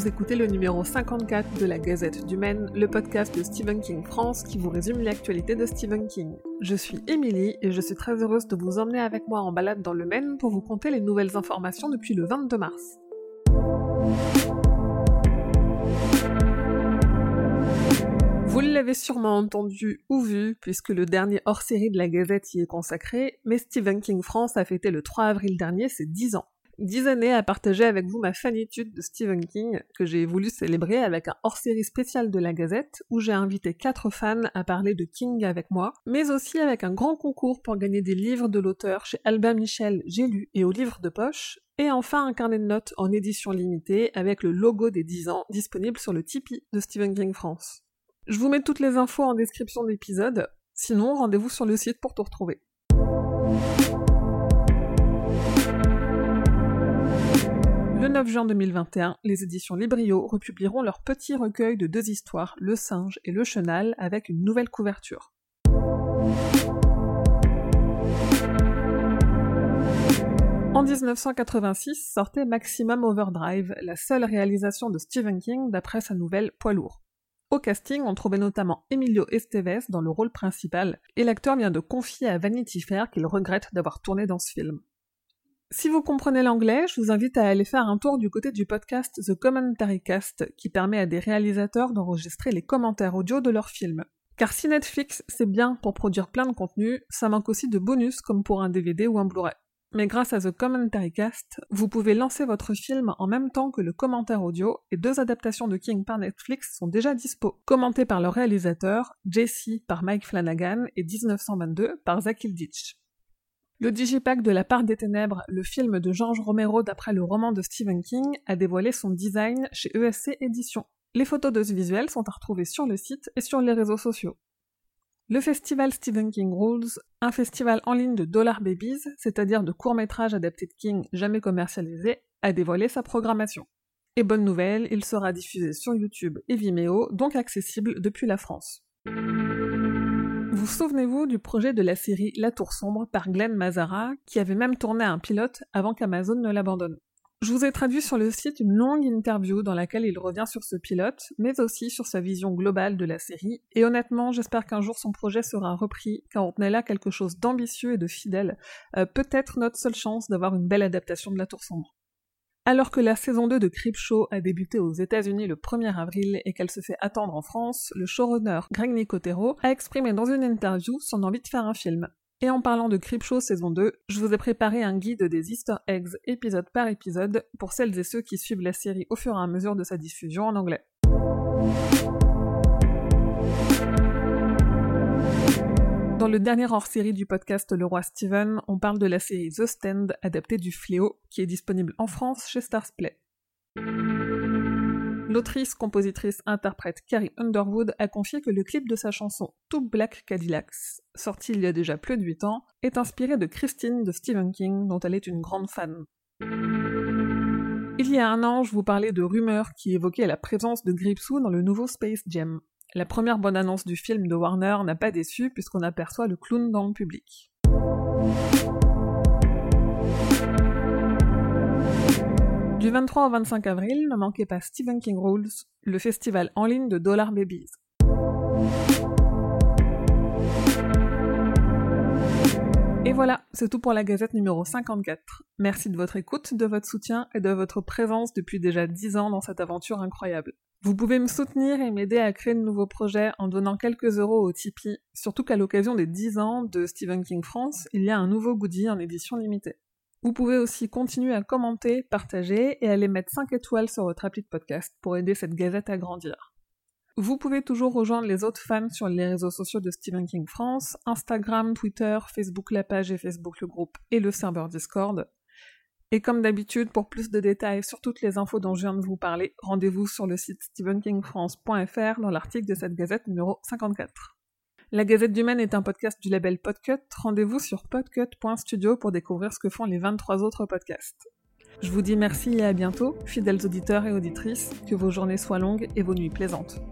vous écoutez le numéro 54 de la Gazette du Maine, le podcast de Stephen King France qui vous résume l'actualité de Stephen King. Je suis Émilie et je suis très heureuse de vous emmener avec moi en balade dans le Maine pour vous conter les nouvelles informations depuis le 22 mars. Vous l'avez sûrement entendu ou vu, puisque le dernier hors-série de la Gazette y est consacré, mais Stephen King France a fêté le 3 avril dernier ses 10 ans. 10 années à partager avec vous ma fanitude de Stephen King, que j'ai voulu célébrer avec un hors-série spécial de la Gazette, où j'ai invité quatre fans à parler de King avec moi, mais aussi avec un grand concours pour gagner des livres de l'auteur chez Albin Michel, J'ai lu et au livre de poche, et enfin un carnet de notes en édition limitée avec le logo des 10 ans disponible sur le Tipeee de Stephen King France. Je vous mets toutes les infos en description de l'épisode, sinon rendez-vous sur le site pour tout retrouver. Le 9 juin 2021, les éditions Librio republieront leur petit recueil de deux histoires, Le singe et Le chenal, avec une nouvelle couverture. En 1986 sortait Maximum Overdrive, la seule réalisation de Stephen King d'après sa nouvelle Poids lourd. Au casting, on trouvait notamment Emilio Estevez dans le rôle principal, et l'acteur vient de confier à Vanity Fair qu'il regrette d'avoir tourné dans ce film. Si vous comprenez l'anglais, je vous invite à aller faire un tour du côté du podcast The Commentary Cast, qui permet à des réalisateurs d'enregistrer les commentaires audio de leurs films. Car si Netflix c'est bien pour produire plein de contenu, ça manque aussi de bonus comme pour un DVD ou un Blu-ray. Mais grâce à The Commentary Cast, vous pouvez lancer votre film en même temps que le commentaire audio et deux adaptations de King par Netflix sont déjà dispo, commentées par le réalisateur, Jesse par Mike Flanagan et 1922 par Zach Hilditch. Le digipack de La part des ténèbres, le film de George Romero d'après le roman de Stephen King, a dévoilé son design chez ESC Éditions. Les photos de ce visuel sont à retrouver sur le site et sur les réseaux sociaux. Le festival Stephen King Rules, un festival en ligne de Dollar Babies, c'est-à-dire de courts-métrages adaptés de King jamais commercialisés, a dévoilé sa programmation. Et bonne nouvelle, il sera diffusé sur YouTube et Vimeo, donc accessible depuis la France. Vous souvenez-vous du projet de la série La Tour Sombre par Glenn Mazara, qui avait même tourné un pilote avant qu'Amazon ne l'abandonne? Je vous ai traduit sur le site une longue interview dans laquelle il revient sur ce pilote, mais aussi sur sa vision globale de la série, et honnêtement, j'espère qu'un jour son projet sera repris, car on tenait là quelque chose d'ambitieux et de fidèle, euh, peut-être notre seule chance d'avoir une belle adaptation de La Tour Sombre. Alors que la saison 2 de Creepshow a débuté aux États-Unis le 1er avril et qu'elle se fait attendre en France, le showrunner Greg Nicotero a exprimé dans une interview son envie de faire un film. Et en parlant de Creepshow saison 2, je vous ai préparé un guide des easter eggs épisode par épisode pour celles et ceux qui suivent la série au fur et à mesure de sa diffusion en anglais. Dans le dernier hors-série du podcast Le Roi Steven, on parle de la série The Stand adaptée du Fléau, qui est disponible en France chez Starsplay. L'autrice, compositrice, interprète Carrie Underwood a confié que le clip de sa chanson Two Black Cadillacs, sorti il y a déjà plus de 8 ans, est inspiré de Christine de Stephen King, dont elle est une grande fan. Il y a un an, je vous parlais de rumeurs qui évoquaient la présence de Gripsou dans le nouveau Space Jam. La première bonne annonce du film de Warner n'a pas déçu puisqu'on aperçoit le clown dans le public. Du 23 au 25 avril, ne manquez pas Stephen King Rules, le festival en ligne de Dollar Babies. Et voilà, c'est tout pour la gazette numéro 54. Merci de votre écoute, de votre soutien et de votre présence depuis déjà 10 ans dans cette aventure incroyable. Vous pouvez me soutenir et m'aider à créer de nouveaux projets en donnant quelques euros au Tipeee, surtout qu'à l'occasion des 10 ans de Stephen King France, il y a un nouveau goodie en édition limitée. Vous pouvez aussi continuer à commenter, partager et aller mettre 5 étoiles sur votre appli de podcast pour aider cette gazette à grandir. Vous pouvez toujours rejoindre les autres fans sur les réseaux sociaux de Stephen King France, Instagram, Twitter, Facebook la page et Facebook le groupe et le serveur Discord. Et comme d'habitude, pour plus de détails sur toutes les infos dont je viens de vous parler, rendez-vous sur le site stephenkingfrance.fr dans l'article de cette gazette numéro 54. La Gazette du Maine est un podcast du label Podcut. Rendez-vous sur podcut.studio pour découvrir ce que font les 23 autres podcasts. Je vous dis merci et à bientôt, fidèles auditeurs et auditrices, que vos journées soient longues et vos nuits plaisantes.